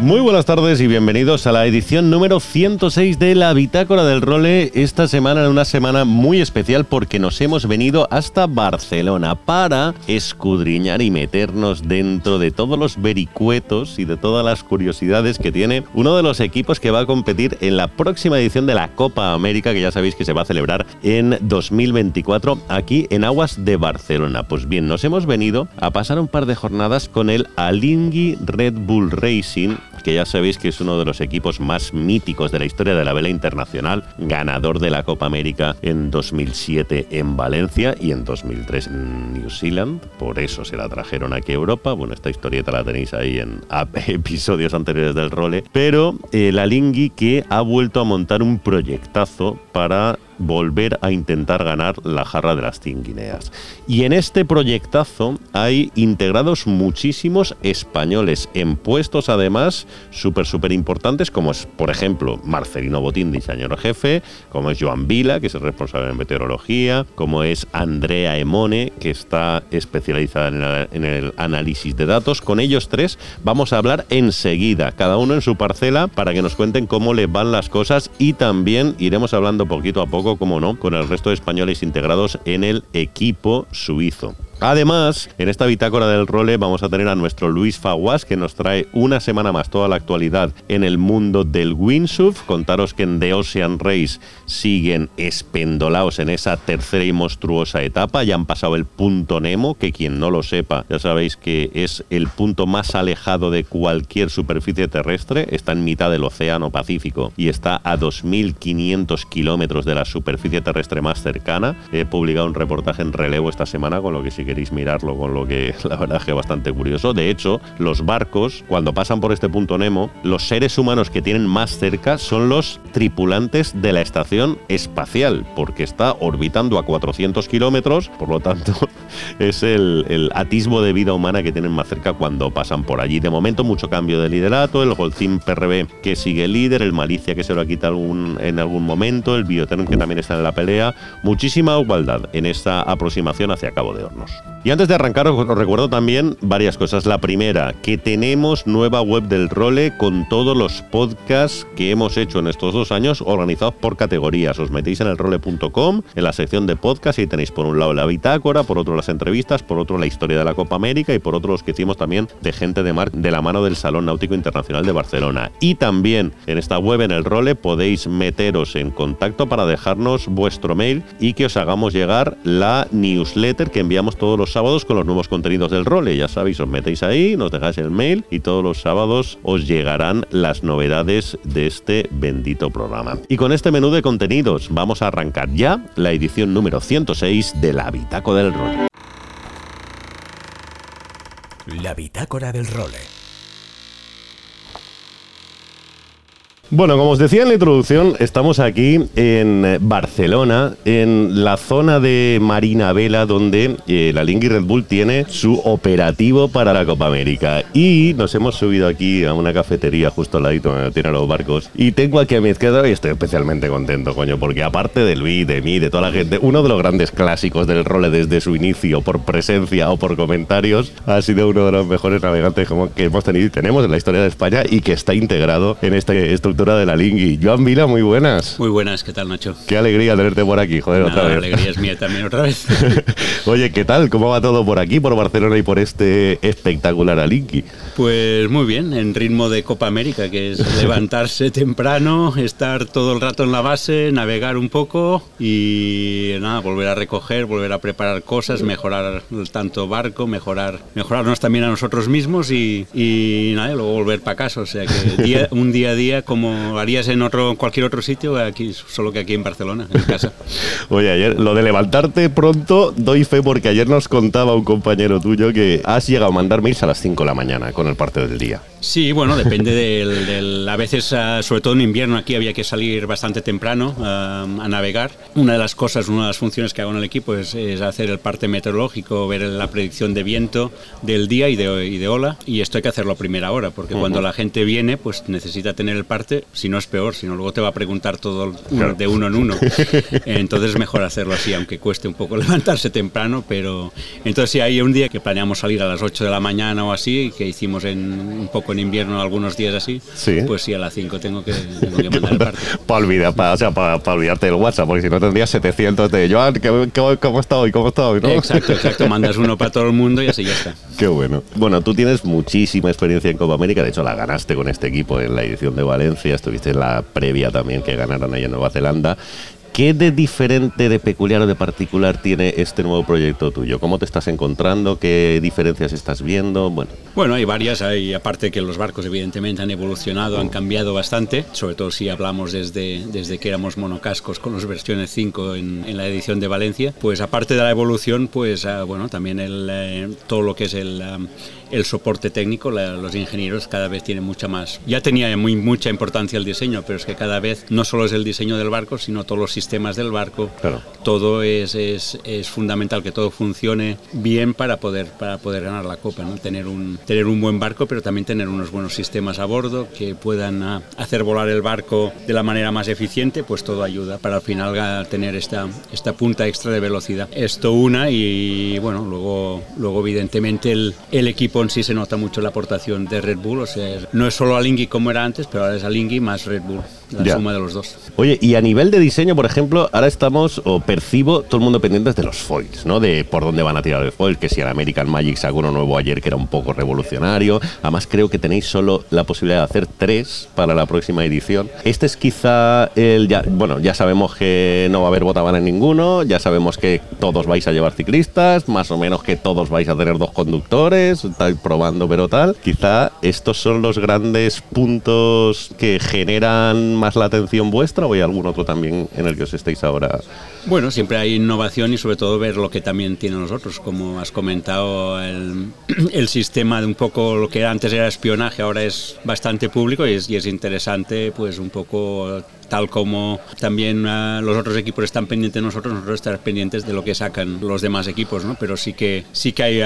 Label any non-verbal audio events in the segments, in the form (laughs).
Muy buenas tardes y bienvenidos a la edición número 106 de la Bitácora del Role. Esta semana, una semana muy especial porque nos hemos venido hasta Barcelona para escudriñar y meternos dentro de todos los vericuetos y de todas las curiosidades que tiene uno de los equipos que va a competir en la próxima edición de la Copa América, que ya sabéis que se va a celebrar en 2024 aquí en aguas de Barcelona. Pues bien, nos hemos venido a pasar un par de jornadas con el Alingui Red Bull Racing que ya sabéis que es uno de los equipos más míticos de la historia de la vela internacional, ganador de la Copa América en 2007 en Valencia y en 2003 en New Zealand, por eso se la trajeron aquí a Europa. Bueno, esta historieta la tenéis ahí en (laughs) episodios anteriores del role, pero eh, la Lingui que ha vuelto a montar un proyectazo para volver a intentar ganar la jarra de las 100 guineas. Y en este proyectazo hay integrados muchísimos españoles en puestos además súper, súper importantes, como es, por ejemplo, Marcelino Botín, diseñador jefe, como es Joan Vila, que es el responsable de meteorología, como es Andrea Emone, que está especializada en el, en análisis de datos. Con ellos tres vamos a hablar enseguida, cada uno en su parcela, para que nos cuenten cómo les van las cosas y también iremos hablando poquito a poco como no, con el resto de españoles integrados en el equipo suizo. Además, en esta bitácora del role vamos a tener a nuestro Luis Faguas que nos trae una semana más toda la actualidad en el mundo del windsurf. Contaros que en The Ocean Race siguen espendolados en esa tercera y monstruosa etapa. Ya han pasado el punto Nemo, que quien no lo sepa, ya sabéis que es el punto más alejado de cualquier superficie terrestre. Está en mitad del Océano Pacífico y está a 2.500 kilómetros de la superficie terrestre más cercana. He publicado un reportaje en relevo esta semana con lo que sí queréis mirarlo, con lo que la verdad es que es bastante curioso. De hecho, los barcos, cuando pasan por este punto Nemo, los seres humanos que tienen más cerca son los tripulantes de la estación espacial, porque está orbitando a 400 kilómetros, por lo tanto, (laughs) es el, el, atisbo de vida humana que tienen más cerca cuando pasan por allí. De momento, mucho cambio de liderato, el Golcim PRB que sigue líder, el Malicia que se lo quita algún, en algún momento, el Biotern que también está en la pelea. Muchísima igualdad en esta aproximación hacia Cabo de Hornos. Y antes de arrancar os recuerdo también varias cosas. La primera, que tenemos nueva web del Role con todos los podcasts que hemos hecho en estos dos años organizados por categorías. Os metéis en el role.com, en la sección de podcast y tenéis por un lado la bitácora, por otro las entrevistas, por otro la historia de la Copa América y por otro los que hicimos también de gente de de la mano del Salón Náutico Internacional de Barcelona. Y también en esta web, en el Role, podéis meteros en contacto para dejarnos vuestro mail y que os hagamos llegar la newsletter que enviamos todos los sábados con los nuevos contenidos del role. Ya sabéis, os metéis ahí, nos dejáis el mail y todos los sábados os llegarán las novedades de este bendito programa. Y con este menú de contenidos vamos a arrancar ya la edición número 106 de la Bitácora del Role. La bitácora del role. Bueno, como os decía en la introducción, estamos aquí en Barcelona, en la zona de Marina Vela, donde eh, la Lingui Red Bull tiene su operativo para la Copa América. Y nos hemos subido aquí a una cafetería justo al ladito donde tienen los barcos. Y tengo aquí a mi izquierda y estoy especialmente contento, coño, porque aparte de Luis, de mí, de toda la gente, uno de los grandes clásicos del role desde su inicio, por presencia o por comentarios, ha sido uno de los mejores navegantes que hemos tenido y tenemos en la historia de España y que está integrado en esta estructura de la Lingui. Joan Vila, muy buenas. Muy buenas, ¿qué tal, Nacho? Qué alegría tenerte por aquí, joder, Nada, otra vez. La alegría es mía también otra vez. (laughs) Oye, ¿qué tal? ¿Cómo va todo por aquí, por Barcelona y por este espectacular Alinki? Pues muy bien, en ritmo de Copa América, que es (laughs) levantarse temprano, estar todo el rato en la base, navegar un poco y nada, volver a recoger, volver a preparar cosas, mejorar tanto barco, mejorar, mejorarnos también a nosotros mismos y, y nada, luego volver para casa. O sea que (laughs) día, un día a día como harías en otro cualquier otro sitio, aquí solo que aquí en Barcelona, en casa. (laughs) Oye, ayer lo de levantarte pronto doy fe porque ayer nos contaba un compañero tuyo que has llegado a mandar mails a las 5 de la mañana con el parte del día. Sí, bueno, depende del, a veces, ah, sobre todo en invierno aquí había que salir bastante temprano ah, a navegar. Una de las cosas, una de las funciones que hago en el equipo es, hacer el parte meteorológico, ver la predicción de viento del día y de, y de ola y esto hay que hacerlo a primera hora porque cuando la gente viene pues necesita tener el parte, si no es peor, si no luego te va a preguntar todo de uno en uno. (laughs) Entonces es mejor hacerlo así, aunque cueste un poco (laughs) levantarse temprano, pero entonces si hay un día que planeamos salir a las 8 de la mañana o así, que hicimos en un poco en invierno algunos días así, pues sí, a las 5 tengo que, (laughs) mandar el para olvidar, para, o sea, para, olvidarte del WhatsApp, porque si no tendrías 700 de Joan, ¿cómo, está hoy? ¿Cómo está hoy? Exacto, exacto. Mandas uno para todo el mundo y así ya está. Qué bueno. Bueno, tú tienes muchísima experiencia en Copa América. De hecho, la ganaste con este equipo en la edición de Valencia. Estuviste en la previa también que ganaron ahí en Nueva Zelanda. ¿Qué de diferente, de peculiar o de particular tiene este nuevo proyecto tuyo? ¿Cómo te estás encontrando? ¿Qué diferencias estás viendo? Bueno, bueno hay varias. Hay, aparte que los barcos evidentemente han evolucionado, han cambiado bastante, sobre todo si hablamos desde, desde que éramos monocascos con las versiones 5 en, la edición de Valencia. Pues aparte de la evolución, pues ah, bueno, también el, eh, todo lo que es el... Ah, el soporte técnico, los ingenieros cada vez tienen mucha más. Ya tenía muy, mucha importancia el diseño, pero es que cada vez no solo es el diseño del barco, sino todos los sistemas del barco. Todo es, es, es, fundamental que todo funcione bien para poder, para poder ganar la copa. ¿no? Tener, un, tener un buen barco, pero también tener unos buenos sistemas a bordo que puedan ah, hacer volar el barco de la manera más eficiente, pues todo ayuda para al final tener esta, esta punta extra de velocidad. Esto una y bueno, luego, luego evidentemente el, el equipo en sí se nota mucho la aportación de Red Bull, o sea, no es solo Alingui como era antes, pero ahora es Alingui más Red Bull, la suma de los dos. Oye, y a nivel de diseño, por ejemplo, ahora estamos, o percibo, todo el mundo pendiente de los foils, ¿no? De por dónde van a tirar el foil, que si el American Magic sacó uno nuevo ayer que era un poco revolucionario, además creo que tenéis solo la posibilidad de hacer tres para la próxima edición. Este es quizá el, ya, bueno, ya sabemos que no va a haber botabana en ninguno, ya sabemos que todos vais a llevar ciclistas, más o menos que todos vais a tener dos conductores, probando, pero tal. Quizá estos son los grandes puntos que generan más la atención vuestra o hay algún otro también en el que os estéis ahora. Bueno, siempre hay innovación y sobre todo ver lo que también tienen nosotros. Como has comentado, (clears throat) el, sistema de un poco lo que antes era espionaje ahora es bastante público y es interesante pues un poco tal como también ah, los otros equipos están pendientes de nosotros, nosotros estar pendientes de lo que sacan los demás equipos, ¿no? Pero sí que, sí que hay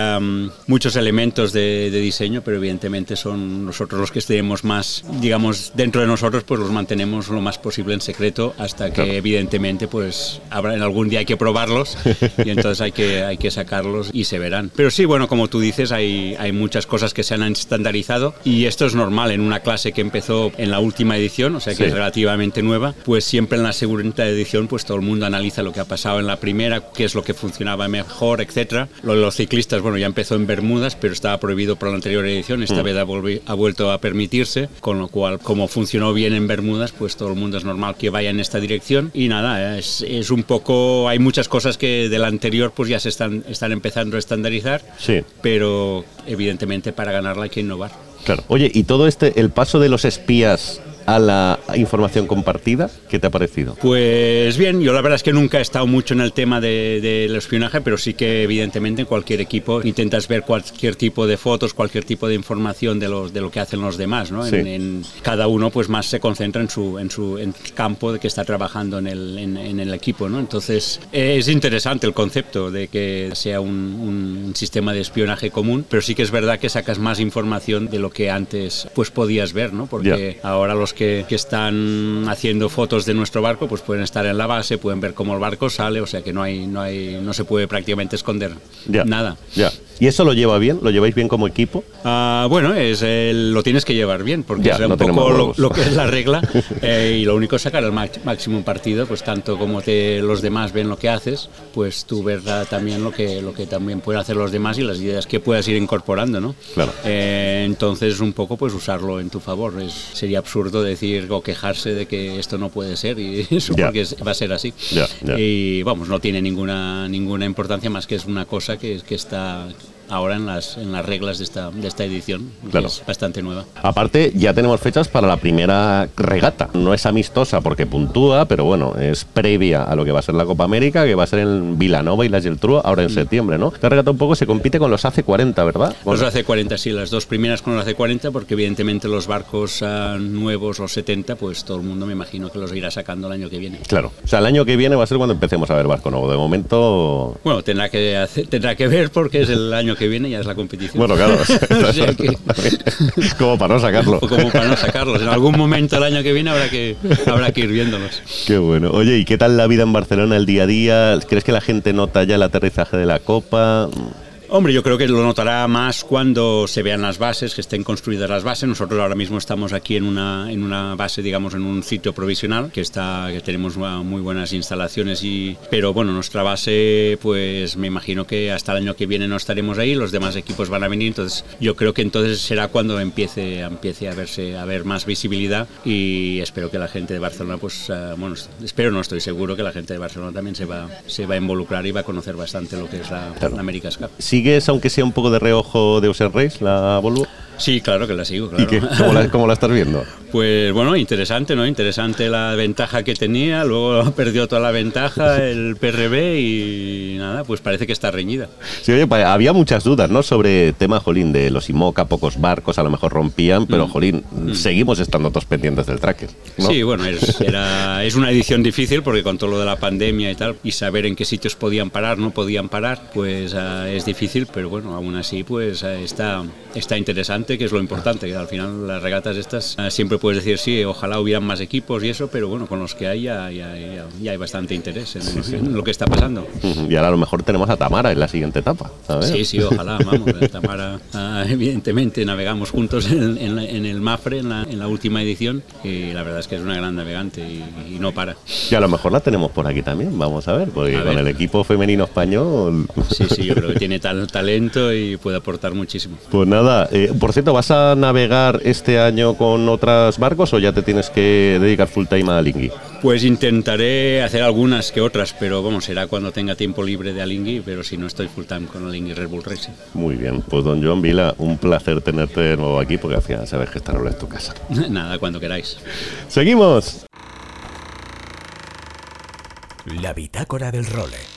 muchos elementos de, diseño, pero evidentemente son nosotros los que estemos más, digamos, dentro de nosotros, pues los mantenemos lo más posible en secreto hasta que evidentemente pues habrá, en algún día hay que probarlos y entonces hay que, hay que sacarlos y se verán. Pero sí, bueno, como tú dices, hay, hay muchas cosas que se han estandarizado y esto es normal en una clase que empezó en la última edición, o sea que es relativamente nueva pues siempre en la segunda edición pues todo el mundo analiza lo que ha pasado en la primera, qué es lo que funcionaba mejor, etcétera. Lo de los ciclistas, bueno, ya empezó en Bermudas, pero estaba prohibido por la anterior edición, esta mm. vez ha, ha, vuelto a permitirse, con lo cual, como funcionó bien en Bermudas, pues todo el mundo es normal que vaya en esta dirección. Y nada, es, es un poco, hay muchas cosas que de la anterior pues ya se están, están empezando a estandarizar, sí. pero evidentemente para ganarla hay que innovar. Claro. Oye, y todo este, el paso de los espías a la información compartida. ¿Qué te ha parecido? Pues bien, yo la verdad es que nunca he estado mucho en el tema del de, espionaje, pero sí que evidentemente en cualquier equipo intentas ver cualquier tipo de fotos, cualquier tipo de información de, los, de lo que hacen los demás. ¿no? En, cada uno pues más se concentra en su, en su campo de que está trabajando en el, en, el equipo. ¿no? Entonces es interesante el concepto de que sea un, un, sistema de espionaje común, pero sí que es verdad que sacas más información de lo que antes pues podías ver, ¿no? porque ahora los que, están haciendo fotos de nuestro barco pues pueden estar en la base, pueden ver cómo el barco sale, o sea que no hay, no hay, no se puede prácticamente esconder nada. Ya. ¿Y eso lo lleva bien? ¿Lo lleváis bien como equipo? Ah, bueno, es lo tienes que llevar bien, porque es un poco lo, que es la regla. (laughs) Eh, y lo único es sacar el máximo partido, pues tanto como te, los demás ven lo que haces, pues tú ver también lo que, lo que también pueden hacer los demás y las ideas que puedas ir incorporando, ¿no? Claro. Eh, entonces, un poco, pues usarlo en tu favor. Es, sería absurdo decir o quejarse de que esto no puede ser y (laughs) eso porque va a ser así. Y vamos, no tiene ninguna, ninguna importancia más que es una cosa que, que está ahora en las, en las reglas de esta, de esta edición, que Claro. es bastante nueva. Aparte, ya tenemos fechas para la primera regata. No es amistosa porque puntúa, pero bueno, es previa a lo que va a ser la Copa América, que va a ser en Vilanova y la Geltrú ahora en septiembre, ¿no? Esta regata un poco se compite con los AC40, ¿verdad? Con- Los AC40, sí, las dos primeras con los AC40, porque evidentemente los barcos ah, nuevos, los 70, pues todo el mundo me imagino que los irá sacando el año que viene. Claro. O sea, el año que viene va a ser cuando empecemos a ver barco nuevo. De momento. Bueno, tendrá que, hacer- tendrá que ver porque es el año que viene, ya es la competición. Bueno, claro. (laughs) (laughs) O sea que- (laughs) Como para no sacarlo. como para no sacarlos. En algún momento el año que viene habrá que, habrá que ir viéndolos. Qué bueno. Oye, ¿y qué tal la vida en Barcelona el día a día? ¿Crees que la gente nota ya el aterrizaje de la Copa? Hombre, yo creo que lo notará más cuando se vean las bases, que estén construidas las bases. Nosotros ahora mismo estamos aquí en una, en una base, digamos, en un sitio provisional, que está, que tenemos muy buenas instalaciones y, pero bueno, nuestra base, pues me imagino que hasta el año que viene no estaremos ahí, los demás equipos van a venir, entonces yo creo que entonces será cuando empiece, empiece a verse, a ver más visibilidad y espero que la gente de Barcelona, pues, ah, bueno, espero, no estoy seguro que la gente de Barcelona también se va, se va a involucrar y va a conocer bastante lo que es la, Claro. la America's Cup. ¿Sigues, aunque sea un poco de reojo, de Ocean Race, la Volvo? Sí, claro que la sigo, ¿Y claro. qué? ¿Cómo, la, cómo la estás viendo? Pues bueno, interesante, ¿no? Interesante la ventaja que tenía, luego (laughs) perdió toda la ventaja el PRB y nada, pues parece que está reñida. Sí, oye, había muchas dudas, ¿no? Sobre tema, Jolín, de los IMOCA, pocos barcos a lo mejor rompían, pero, Jolín, seguimos estando todos pendientes del tracker. ¿no? Sí, bueno, es, era, (laughs) es una edición difícil porque con todo lo de la pandemia y tal, y saber en qué sitios podían parar, no podían parar, pues ah, es difícil, pero bueno, aún así pues ah, está, está interesante, que es lo importante, que al final las regatas estas ah, siempre puedes decir, sí, ojalá hubieran más equipos y eso, pero bueno, con los que hay ya, ya- ya- ya hay bastante interés en, en lo que está pasando. Y ahora a lo mejor tenemos a Tamara en la siguiente etapa, ¿sabes? Sí, sí, ojalá, vamos. Tamara, ah, evidentemente navegamos juntos en, en en el Mafre, en la, en la última edición, y la verdad es que es una gran navegante y, y no para. Y a lo mejor la tenemos por aquí también, vamos a ver, porque A con ver. el equipo femenino español... Sí, sí, yo creo que (laughs) tiene tal talento y puede aportar muchísimo. Pues nada, eh, por cierto, ¿vas a navegar este año con otros barcos o ya te tienes que dedicar full time a Lingui? Pues intentaré hacer algunas que otras, pero vamos, será cuando tenga tiempo libre de Alingui, pero si no estoy full time con Alingui Red Bull Racing. Muy bien, pues don Joan Vila, un placer tenerte de nuevo aquí porque al final sabes que esta no es tu casa. (laughs) Nada, cuando queráis. ¡Seguimos! La bitácora del role.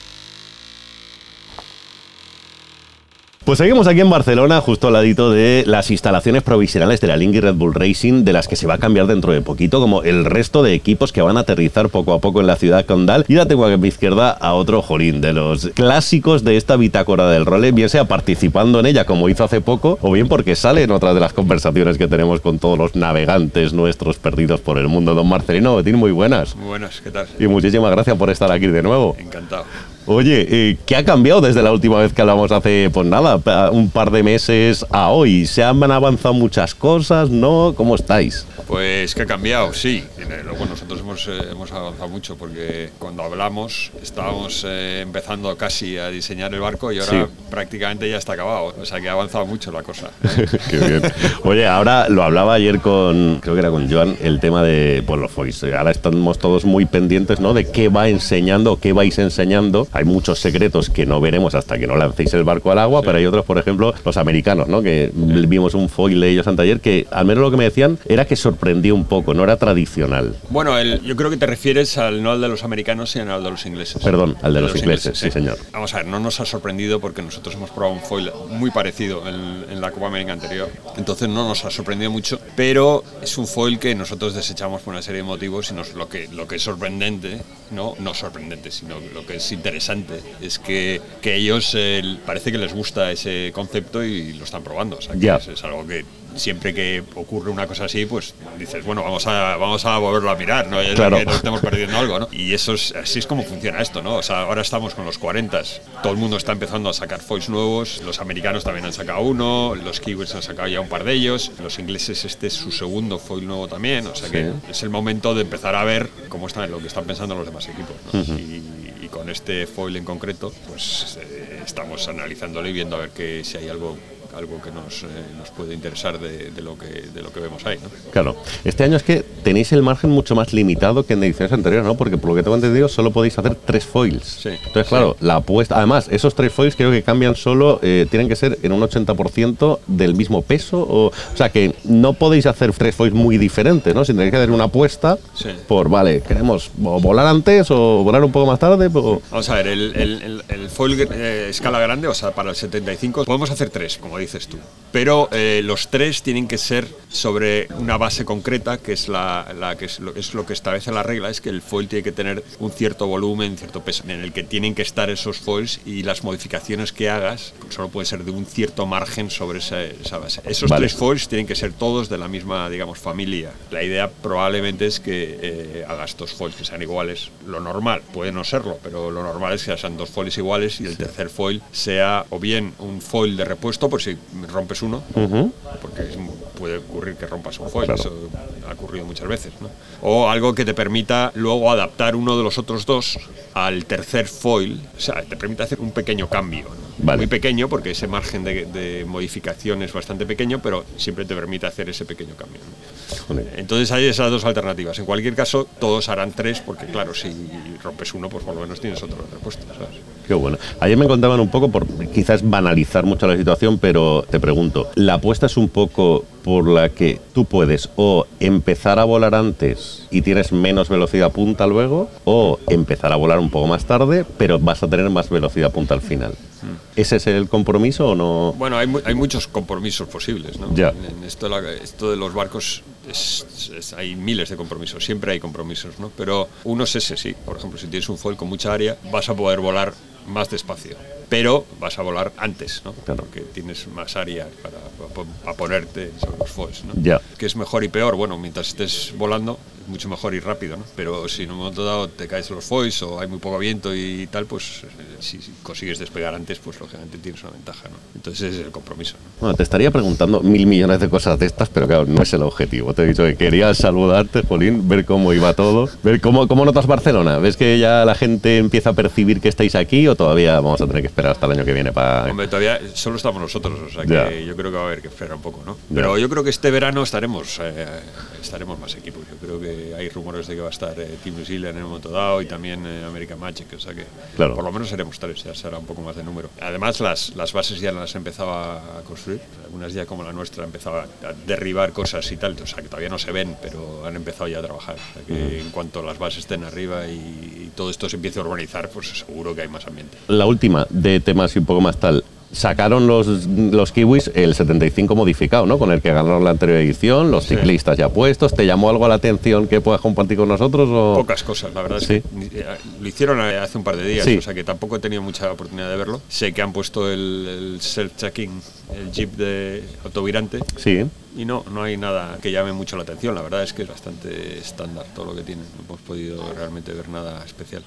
Pues seguimos aquí en Barcelona, justo al ladito de las instalaciones provisionales de la Lingui Red Bull Racing, de las que se va a cambiar dentro de poquito, como el resto de equipos que van a aterrizar poco a poco en la ciudad condal. Y ya tengo aquí a mi izquierda a otro jolín de los clásicos de esta bitácora del role, bien sea participando en ella como hizo hace poco, o bien porque sale en otra de las conversaciones que tenemos con todos los navegantes nuestros perdidos por el mundo. Don Marcelino Betín, muy buenas. Muy buenas, ¿qué tal? Y muchísimas gracias por estar aquí de nuevo. Encantado. Oye, eh, ¿qué ha cambiado desde la última vez que hablamos hace, pues nada, un par de meses a hoy? ¿Se han avanzado muchas cosas? ¿No? ¿Cómo estáis? Pues que ha cambiado, sí. Bueno, nosotros hemos, eh, hemos avanzado mucho porque cuando hablamos estábamos eh, empezando casi a diseñar el barco y ahora Sí. prácticamente ya está acabado. O sea que ha avanzado mucho la cosa. (laughs) Qué bien. Oye, ahora lo hablaba ayer con, creo que era con Joan, el tema de, pues los foils. Ahora estamos todos muy pendientes, ¿no? De qué va enseñando, qué vais enseñando. Hay muchos secretos que no veremos hasta que no lancéis el barco al agua, pero hay otros, por ejemplo, los americanos, ¿no? Que vimos un foil de ellos anteayer que, al menos lo que me decían, era que sorprendía un poco, no era tradicional. Bueno, el- yo creo que te refieres al no al de los americanos, sino al de los ingleses. Perdón, al de los ingleses, sí, señor. Vamos a ver, no nos ha sorprendido porque nosotros hemos probado un foil muy parecido en, en la Copa América anterior. Entonces no nos ha sorprendido mucho, pero es un foil que nosotros desechamos por una serie de motivos y nos, lo, que, lo que es sorprendente, no, no sorprendente, sino lo que es interesante es que, que ellos eh, parece que les gusta ese concepto y lo están probando. O sea, que Ya. es, es algo que siempre que ocurre una cosa así, pues dices, bueno, vamos a, vamos a volverlo a mirar, ¿no? Es Claro. que nos estamos perdiendo algo, ¿no? Y eso es, así es como funciona esto, ¿no? O sea, ahora estamos con los 40, todo el mundo está empezando a sacar foils nuevos, los americanos también han sacado uno, los kiwis han sacado ya un par de ellos, los ingleses este es su segundo foil nuevo también, o sea que es el momento de empezar a ver cómo están, lo que están pensando los demás equipos, ¿no? y, con este foil en concreto, pues eh, estamos analizándolo y viendo a ver que si hay algo algo que nos, eh, nos puede interesar de, de lo que, de lo que vemos ahí. ¿no? Claro. Este año es que tenéis el margen mucho más limitado que en ediciones anteriores, ¿no? Porque por lo que tengo entendido, solo podéis hacer tres foils. Sí. Entonces, claro, la apuesta. Además, esos tres foils creo que cambian solo, eh, tienen que ser en un 80% del mismo peso. O, o sea, que no podéis hacer tres foils muy diferentes, ¿no? Si tenéis que hacer una apuesta Sí. por, vale, queremos volar antes o volar un poco más tarde. o- Vamos a ver, el, el- el- el foil eh, escala grande, o sea, para el 75, podemos hacer tres, como dices tú. Pero eh, los tres tienen que ser sobre una base concreta, que es, la, la que es lo, es lo que establece la regla, es que el foil tiene que tener un cierto volumen, cierto peso, en el que tienen que estar esos foils y las modificaciones que hagas pues, solo puede ser de un cierto margen sobre esa, esa base. Esos Vale. tres foils tienen que ser todos de la misma, digamos, familia. La idea probablemente es que eh, hagas dos foils que sean iguales. Lo normal, puede no serlo, pero lo normal es que sean dos foils iguales y el tercer foil sea o bien un foil de repuesto, por si rompes uno, porque es- puede ocurrir que rompas un foil, Claro. eso ha ocurrido muchas veces, ¿no? O algo que te permita luego adaptar uno de los otros dos al tercer foil, o sea, te permite hacer un pequeño cambio, ¿no? Vale. muy pequeño porque ese margen de, de modificación es bastante pequeño, pero siempre te permite hacer ese pequeño cambio. ¿no? Entonces hay esas dos alternativas. En cualquier caso, todos harán tres porque, claro, si rompes uno, pues por lo menos tienes otro repuesto, ¿sabes? Qué bueno. Ayer me contaban un poco por quizás banalizar mucho la situación, pero te pregunto, ¿la apuesta es un poco por la que tú puedes o empezar a volar antes y tienes menos velocidad punta luego, o empezar a volar un poco más tarde, pero vas a tener más velocidad punta al final? ¿Ese es el compromiso o no? Bueno, hay, mu- hay muchos compromisos posibles, ¿no? Ya. En esto, la- esto de los barcos es- es- hay miles de compromisos, siempre hay compromisos, ¿no? Pero uno es ese, sí. Por ejemplo, si tienes un foil con mucha área, vas a poder volar más despacio. Pero vas a volar antes, ¿no? Claro. Porque tienes más área para, para- ponerte sobre los foils, ¿no? Ya. Que es mejor y peor. Bueno, mientras estés volando, mucho mejor y rápido, ¿no? Pero si en un momento dado te caes los foils o hay muy poco viento y tal, pues eh, si si consigues despegar antes, pues lógicamente tienes una ventaja, ¿no? Entonces ese es el compromiso, ¿no? Bueno, te estaría preguntando mil millones de cosas de estas, pero claro, no es el objetivo. Te he dicho que quería saludarte, Jolín, ver cómo iba todo, ver cómo, cómo notas Barcelona. ¿Ves que ya la gente empieza a percibir que estáis aquí o todavía vamos a tener que esperar hasta el año que viene para... Hombre, todavía solo estamos nosotros, o sea que yo creo que va a haber que esperar un poco, ¿no? Pero yo creo que este verano estaremos eh, estaremos más equipos. Yo creo que hay rumores de que va a estar eh, Team New Zealand en un momento dado y también eh, American Magic, o sea que Claro. por lo menos seremos tres, ya será un poco más de número. Además, las, las bases ya las empezaba a construir, algunas ya como la nuestra empezaba a derribar cosas y tal, o sea que todavía no se ven, pero han empezado ya a trabajar. O sea que en cuanto las bases estén arriba y, y todo esto se empiece a urbanizar, pues seguro que hay más ambiente. La última de temas y un poco más tal. Sacaron los, los kiwis el 75 modificado, ¿no? Con el que ganaron la anterior edición, los Sí. ciclistas ya puestos. ¿Te llamó algo la atención que puedas compartir con nosotros? O? Pocas cosas, la verdad es Sí. que ni- eh, lo hicieron hace un par de días, Sí. o sea que tampoco he tenido mucha oportunidad de verlo. Sé que han puesto el, el self-checking, el jeep de autovirante, Sí. Y no, no hay nada que llame mucho la atención. La verdad es que es bastante estándar todo lo que tiene. No hemos podido realmente ver nada especial.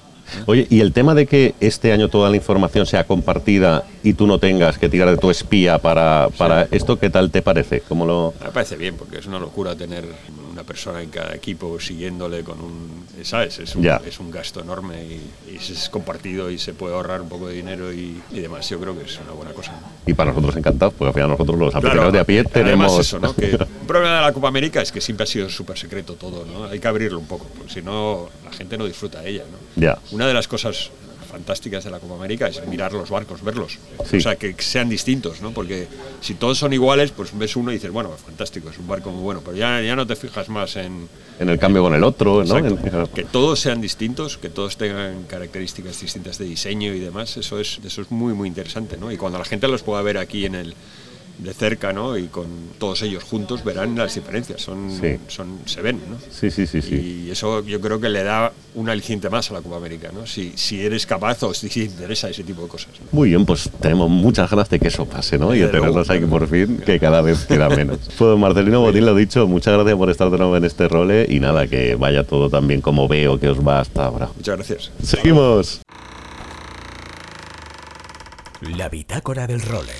Oye, y el tema de que este año toda la información sea compartida y tú no tengas que tirar de tu espía para, para esto, ¿qué tal te parece? ¿Cómo lo...? Me parece bien, porque es una locura tener una persona en cada equipo siguiéndole con un. ¿Sabes? Es un, Ya. es un gasto enorme y, y es compartido y se puede ahorrar un poco de dinero y, y demás. Yo creo que es una buena cosa. ¿no? Y para nosotros encantados, porque al final nosotros los Claro, aficionados de a pie tenemos... eso, ¿no? Un problema de la Copa América es que siempre ha sido súper secreto todo, ¿no? Hay que abrirlo un poco, porque si no, la gente no disfruta de ella, ¿no? Ya. Una de las cosas fantásticas de la Copa América es mirar los barcos, verlos. Sí. O sea, que sean distintos, ¿no? Porque si todos son iguales, pues ves uno y dices, bueno, fantástico, es un barco muy bueno, pero ya, ya no te fijas más en, En el cambio con el otro, ¿no? Exacto. Que todos sean distintos, que todos tengan características distintas de diseño y demás, eso es, eso es muy, muy interesante, ¿no? Y cuando la gente los pueda ver aquí en el de cerca, ¿no? Y con todos ellos juntos verán las diferencias, son, Sí. son se ven, ¿no? Sí, sí, sí, sí. Y eso yo creo que le da un aliciente más a la Copa América, ¿no? Si, si eres capaz o si te interesa ese tipo de cosas. ¿no? Muy bien, pues tenemos muchas ganas de que eso pase, ¿no? Y de tenernos aquí por fin, que cada vez queda menos. (laughs) Pues Marcelino Botín lo dicho, muchas gracias por estar de nuevo en este role y nada, que vaya todo tan bien como veo que os va hasta ahora. Muchas gracias. Seguimos. La bitácora del role.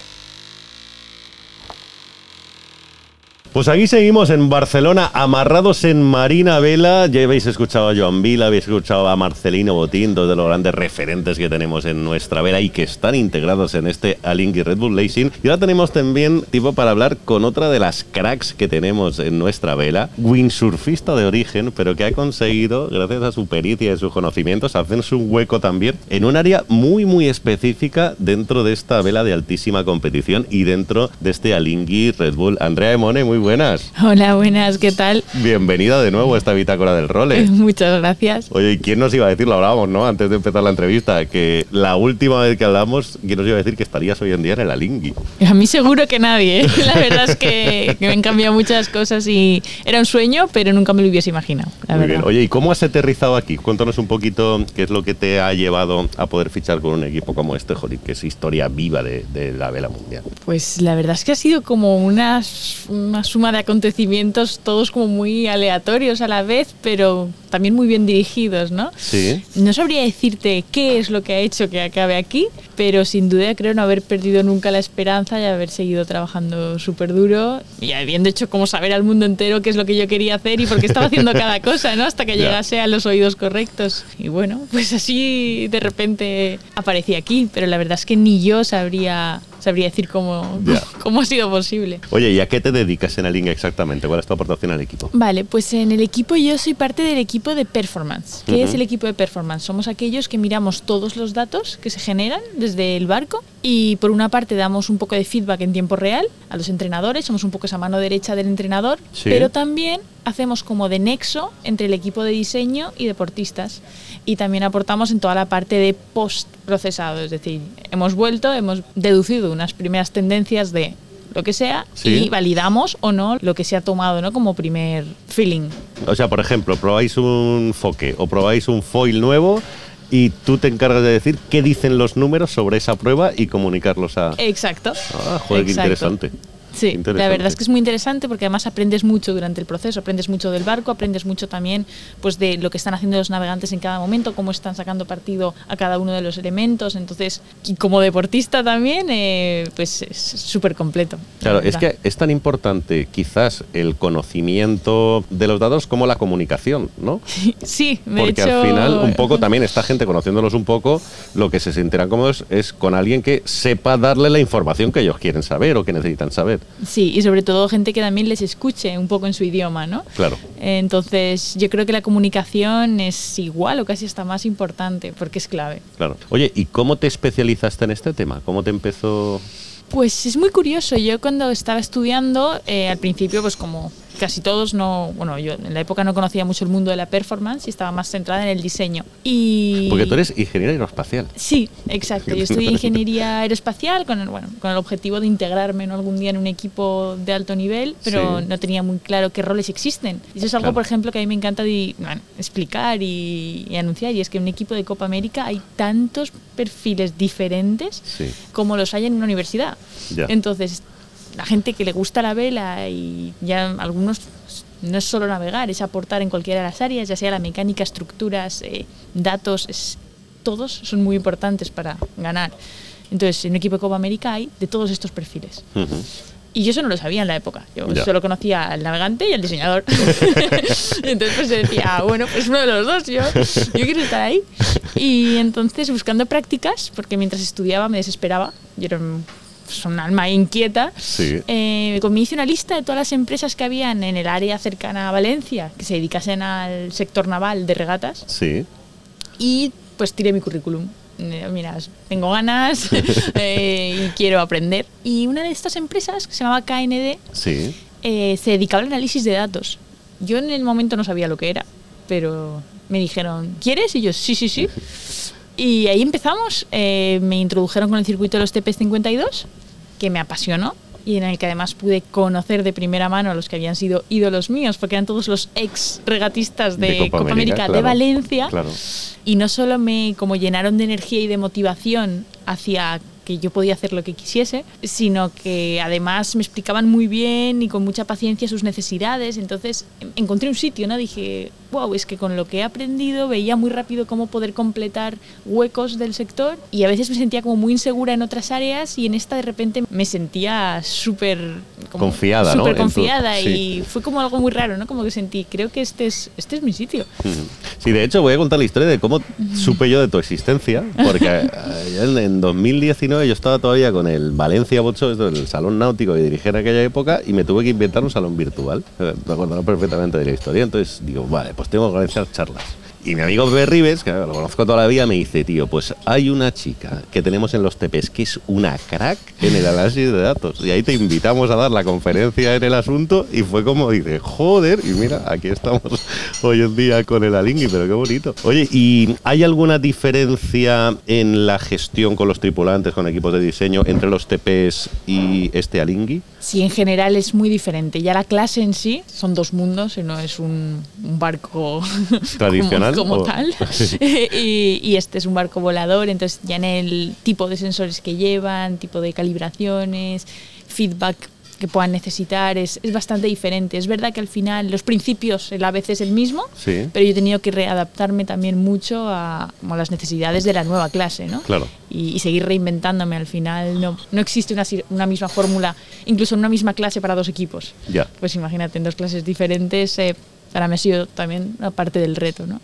Pues aquí seguimos en Barcelona, amarrados en Marina Vela. Ya habéis escuchado a Joan Vila, habéis escuchado a Marcelino Botín, dos de los grandes referentes que tenemos en nuestra vela y que están integrados en este Alingui Red Bull Racing. Y ahora tenemos también tipo para hablar con otra de las cracks que tenemos en nuestra vela, windsurfista de origen, pero que ha conseguido, gracias a su pericia y sus conocimientos, hacerse un hueco también en un área muy, muy específica dentro de esta vela de altísima competición y dentro de este Alingui Red Bull. Andrea Emone, muy buenas. Hola, buenas, ¿qué tal? Bienvenida de nuevo a esta bitácora del role. (laughs) Muchas gracias. Oye, ¿y quién nos iba a decir? Lo hablábamos, ¿no? Antes de empezar la entrevista, que la última vez que hablamos, ¿quién nos iba a decir que estarías hoy en día en el Alingui? A mí seguro que nadie, ¿eh? La verdad es que, que me han cambiado muchas cosas y era un sueño, pero nunca me lo hubiese imaginado, la Muy verdad. bien. Oye, ¿y cómo has aterrizado aquí? Cuéntanos un poquito qué es lo que te ha llevado a poder fichar con un equipo como este, Jolín, que es historia viva de, de la vela mundial. Pues la verdad es que ha sido como una, una suma de acontecimientos, todos como muy aleatorios a la vez, pero también muy bien dirigidos, ¿no? Sí. No sabría decirte qué es lo que ha hecho que acabe aquí, pero sin duda creo no haber perdido nunca la esperanza y haber seguido trabajando súper duro y habiendo hecho como saber al mundo entero qué es lo que yo quería hacer y por qué estaba haciendo cada (laughs) cosa, ¿no? Hasta que llegase a los oídos correctos. Y bueno, pues así de repente aparecí aquí, pero la verdad es que ni yo sabría, sabría decir cómo, Ya. (laughs) cómo ha sido posible. Oye, ¿y a qué te dedicas en Alinga exactamente? ¿Cuál es tu aportación al equipo? Vale, pues en el equipo yo soy parte del equipo de performance. ¿Qué Ujú. es el equipo de performance? Somos aquellos que miramos todos los datos que se generan desde el barco y por una parte damos un poco de feedback en tiempo real a los entrenadores, somos un poco esa mano derecha del entrenador, Sí. pero también hacemos como de nexo entre el equipo de diseño y deportistas. Y también aportamos en toda la parte de post procesado, es decir, hemos vuelto, hemos deducido unas primeras tendencias de lo que sea Sí. y validamos o no lo que se ha tomado ¿no? como primer feeling. O sea, por ejemplo, probáis un foque o probáis un foil nuevo y tú te encargas de decir qué dicen los números sobre esa prueba y comunicarlos a... Exacto. Ah, joder, qué Exacto. interesante. Sí, la verdad es que es muy interesante porque además aprendes mucho durante el proceso, aprendes mucho del barco, aprendes mucho también pues de lo que están haciendo los navegantes en cada momento, cómo están sacando partido a cada uno de los elementos, entonces y como deportista también eh, pues es súper completo. la Claro, es que es tan importante quizás el conocimiento de los datos como la comunicación, ¿no? (laughs) sí, de Porque hecho, al final, un poco también esta gente conociéndolos un poco, lo que se sentirán cómodos es con alguien que sepa darle la información que ellos quieren saber o que necesitan saber. Sí, y sobre todo gente que también les escuche un poco en su idioma, ¿no? Claro. Entonces, yo creo que la comunicación es igual o casi hasta más importante porque es clave. Claro. Oye, ¿y cómo te especializaste en este tema? ¿Cómo te empezó? Pues es muy curioso. Yo cuando estaba estudiando, eh, al principio, pues como casi todos, no, bueno, yo en la época no conocía mucho el mundo de la performance y estaba más centrada en el diseño. Y Porque tú eres ingeniero aeroespacial. Sí, exacto. Yo estudié (laughs) ingeniería aeroespacial con el, bueno, con el objetivo de integrarme ¿no? algún día en un equipo de alto nivel, pero Sí. no tenía muy claro qué roles existen. Y eso es algo, Claro. por ejemplo, que a mí me encanta di- bueno, explicar y, y anunciar, y es que en un equipo de Copa América hay tantos perfiles diferentes Sí. como los hay en una universidad. Ya. Entonces, la gente que le gusta la vela y ya algunos no es solo navegar, es aportar en cualquiera de las áreas, ya sea la mecánica, estructuras, eh, datos, es- todos son muy importantes para ganar. Entonces, en un equipo de Copa América hay de todos estos perfiles. Ujú. Y yo eso no lo sabía en la época. Yo Ya. solo conocía al navegante y al diseñador. (laughs) (laughs) entonces pues decía, "Ah, bueno, pues uno de los dos, yo, yo quiero estar ahí. Y entonces buscando prácticas, porque mientras estudiaba me desesperaba, yo era un, pues, un alma inquieta, Sí. eh, me hice una lista de todas las empresas que habían en el área cercana a Valencia, que se dedicasen al sector naval de regatas, Sí. y pues tiré mi currículum. Eh, Mira, tengo ganas (laughs) eh, y quiero aprender. Y una de estas empresas, que se llamaba KND, Sí. eh, se dedicaba al análisis de datos. Yo en el momento no sabía lo que era, pero me dijeron, ¿quieres? Y yo, sí, sí, sí. (laughs) Y ahí empezamos. eh, me introdujeron con el circuito de los TP52, que me apasionó y en el que además pude conocer de primera mano a los que habían sido ídolos míos, porque eran todos los ex regatistas de, Copa, América, de claro. Valencia. Claro. Y no solo me como llenaron de energía y de motivación hacia que yo podía hacer lo que quisiese, sino que además me explicaban muy bien y con mucha paciencia sus necesidades. Entonces encontré un sitio, ¿no? Dije, wow, es que con lo que he aprendido veía muy rápido cómo poder completar huecos del sector y a veces me sentía como muy insegura en otras áreas y en esta de repente me sentía súper Confiada, ¿no? súper En tu- confiada sí. y fue como algo muy raro, ¿no? Como que sentí, creo que este es, este es mi sitio. Sí, de hecho voy a contar la historia de cómo supe yo de tu existencia, porque (laughs) eh, en, en 2019 yo estaba todavía con el Valencia Bocho, el salón náutico que dirigí en aquella época, y me tuve que inventar un salón virtual. Eh, Me acuerdo perfectamente de la historia, entonces digo, vale, pues tengo que organizar charlas. Y mi amigo Pepe Rives, que lo conozco toda la vida, me dice, tío, pues hay una chica que tenemos en los TPs que es una crack en el análisis de datos. Y ahí te invitamos a dar la conferencia en el asunto y fue como dice, joder, y mira, aquí estamos hoy en día con el Alingui, pero qué bonito. Oye, ¿y hay alguna diferencia en la gestión con los tripulantes, con equipos de diseño, entre los TPs y este Alingui? Sí, en general es muy diferente. Ya la clase en sí son dos mundos, y no es un, un barco (laughs) Tradicional, como, como o- tal. (laughs) (laughs) y, y este es un barco volador, entonces ya en el tipo de sensores que llevan, tipo de calibraciones, feedback que puedan necesitar, es, es bastante diferente. Es verdad que al final los principios el a veces es el mismo, Sí. pero yo he tenido que readaptarme también mucho a, como las necesidades de la nueva clase, ¿no? Claro. y, y seguir reinventándome. Al final no, no existe una, una misma fórmula, incluso en una misma clase para dos equipos. Ya. Pues imagínate, en dos clases diferentes, eh, para mí ha sido también una parte del reto, ¿no?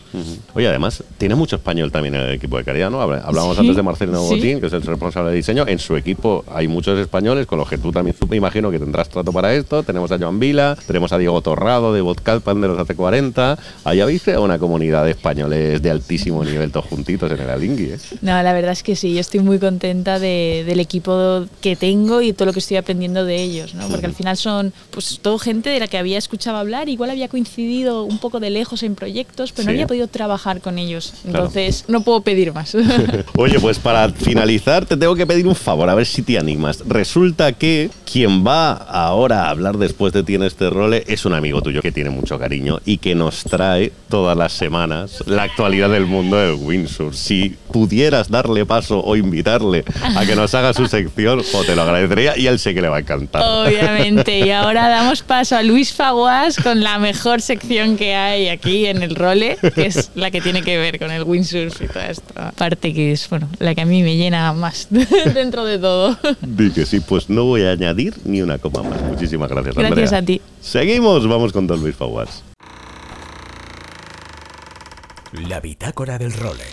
Oye, además, tiene mucho español también en el equipo de calidad, ¿no? Hablábamos Sí, antes de Marcelino sí. Botín, que es el responsable de diseño. En su equipo hay muchos españoles, con los que tú también me imagino que tendrás trato para esto. Tenemos a Joan Vila, tenemos a Diego Torrado de Vodcalpan de los AC40. Ahí habéis creado una comunidad de españoles de altísimo nivel, todos juntitos en el Alingui, ¿eh? No, la verdad es que sí, yo estoy muy contenta de- del equipo que tengo y todo lo que estoy aprendiendo de ellos, ¿no? Porque al final son pues todo gente de la que había escuchado hablar, igual había coincidido un poco de lejos en proyectos, pero Sí. no había podido trabajar con ellos. Claro. Entonces, no puedo pedir más. (laughs) (laughs) Oye, pues para finalizar te tengo que pedir un favor, a ver si te animas. Resulta que quien va ahora a hablar después de ti en este role es un amigo tuyo que tiene mucho cariño y que nos trae todas las semanas la actualidad del mundo del windsurf. Si pudieras darle paso o invitarle a que nos haga su (laughs) sección, jo, te lo agradecería y él sé que le va a encantar. Obviamente. Y ahora damos paso a Luis Faguas con la mejor sección que hay aquí en el role, que es la que tiene que ver con el windsurf y toda esta parte que es, bueno, la que a mí me llena más (laughs) dentro de todo. Di que sí, pues no voy a añadir ni una coma más. Muchísimas gracias, Andrea. Gracias a ti. Seguimos, vamos con Don Luis Faguas. La bitácora del role.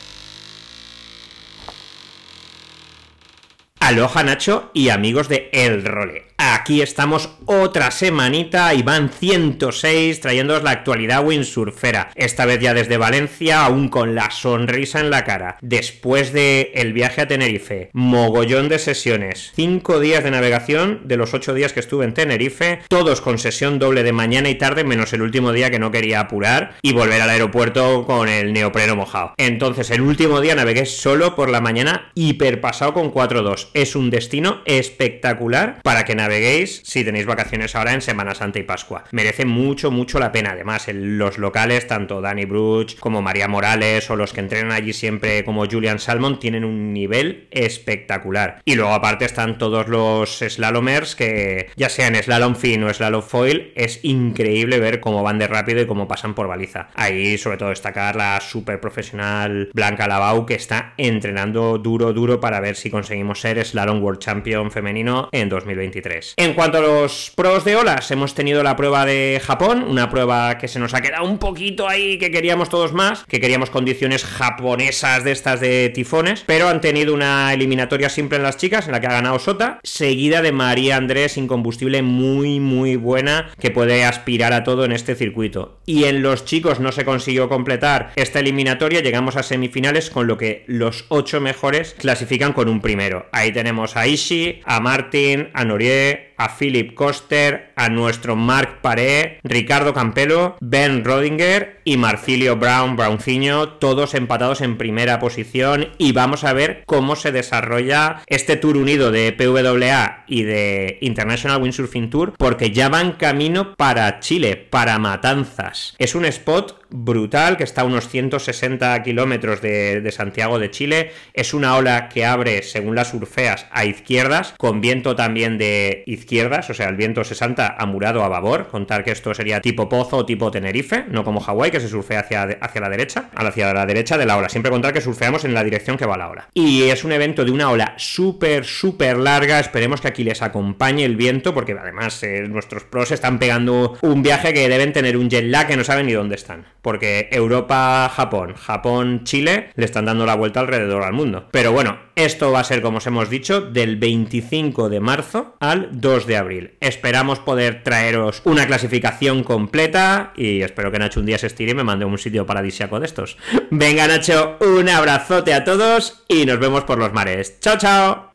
Aloha Nacho y amigos de El Role. Aquí estamos otra semanita y van 106 trayéndoos la actualidad windsurfera. Esta vez ya desde Valencia, aún con la sonrisa en la cara. Después de el viaje a Tenerife, mogollón de sesiones, 5 días de navegación de los 8 días que estuve en Tenerife, todos con sesión doble de mañana y tarde, menos el último día que no quería apurar y volver al aeropuerto con el neopreno mojado. Entonces el último día navegué solo por la mañana, hiperpasado con 4-2. Es un destino espectacular para que naveguéis si tenéis vacaciones ahora en Semana Santa y Pascua. Merece mucho, mucho la pena. Además, el- los locales, tanto Dani Bruch como María Morales o los que entrenan allí siempre como Julian Salmon, tienen un nivel espectacular. Y luego aparte están todos los slalomers que ya sean slalom fin o slalom foil, es increíble ver cómo van de rápido y cómo pasan por baliza. Ahí sobre todo destacar la super profesional Blanca Lavau que está entrenando duro, duro para ver si conseguimos ser Slalom World Champion femenino en 2023. En cuanto a los pros de olas, hemos tenido la prueba de Japón, una prueba que se nos ha quedado un poquito ahí, que queríamos todos más, que queríamos condiciones japonesas de estas de tifones, pero han tenido una eliminatoria simple en las chicas, en la que ha ganado Sota, seguida de María Andrés sin combustible muy, muy buena, que puede aspirar a todo en este circuito. Y en los chicos no se consiguió completar esta eliminatoria, llegamos a semifinales, con lo que los ocho mejores clasifican con un primero. Ahí tenemos a Ishi, a Martin, a che a Philip Koster, a nuestro Marc Paré, Ricardo Campelo, Ben Rodinger y Marcilio Brown, Browncinho, todos empatados en primera posición y vamos a ver cómo se desarrolla este tour unido de PWA y de International Windsurfing Tour porque ya van camino para Chile, para Matanzas. Es un spot brutal que está a unos 160 kilómetros de, de Santiago de Chile. Es una ola que abre, según las surfeas, a izquierdas, con viento también de izquierdas izquierdas, o sea, el viento 60 a murado a babor, contar que esto sería tipo pozo o tipo Tenerife, no como Hawái, que se surfea hacia, hacia la derecha, hacia la derecha de la ola. Siempre contar que surfeamos en la dirección que va la ola. Y es un evento de una ola súper, súper larga. Esperemos que aquí les acompañe el viento, porque además eh, nuestros pros están pegando un viaje que deben tener un jet lag que no saben ni dónde están. Porque Europa, Japón, Japón, Chile le están dando la vuelta alrededor al mundo. Pero bueno, esto va a ser, como os hemos dicho, del 25 de marzo al 2 de abril. Esperamos poder traeros una clasificación completa y espero que Nacho un día se estire y me mande un sitio paradisiaco de estos. (laughs) Venga, Nacho, un abrazote a todos y nos vemos por los mares. ¡Chao, chao!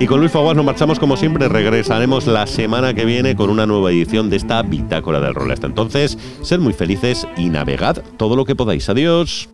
Y con Luis Faguas nos marchamos como siempre. Regresaremos la semana que viene con una nueva edición de esta Bitácora del Rol. Hasta entonces, sed muy felices y navegad todo lo que podáis. Adiós.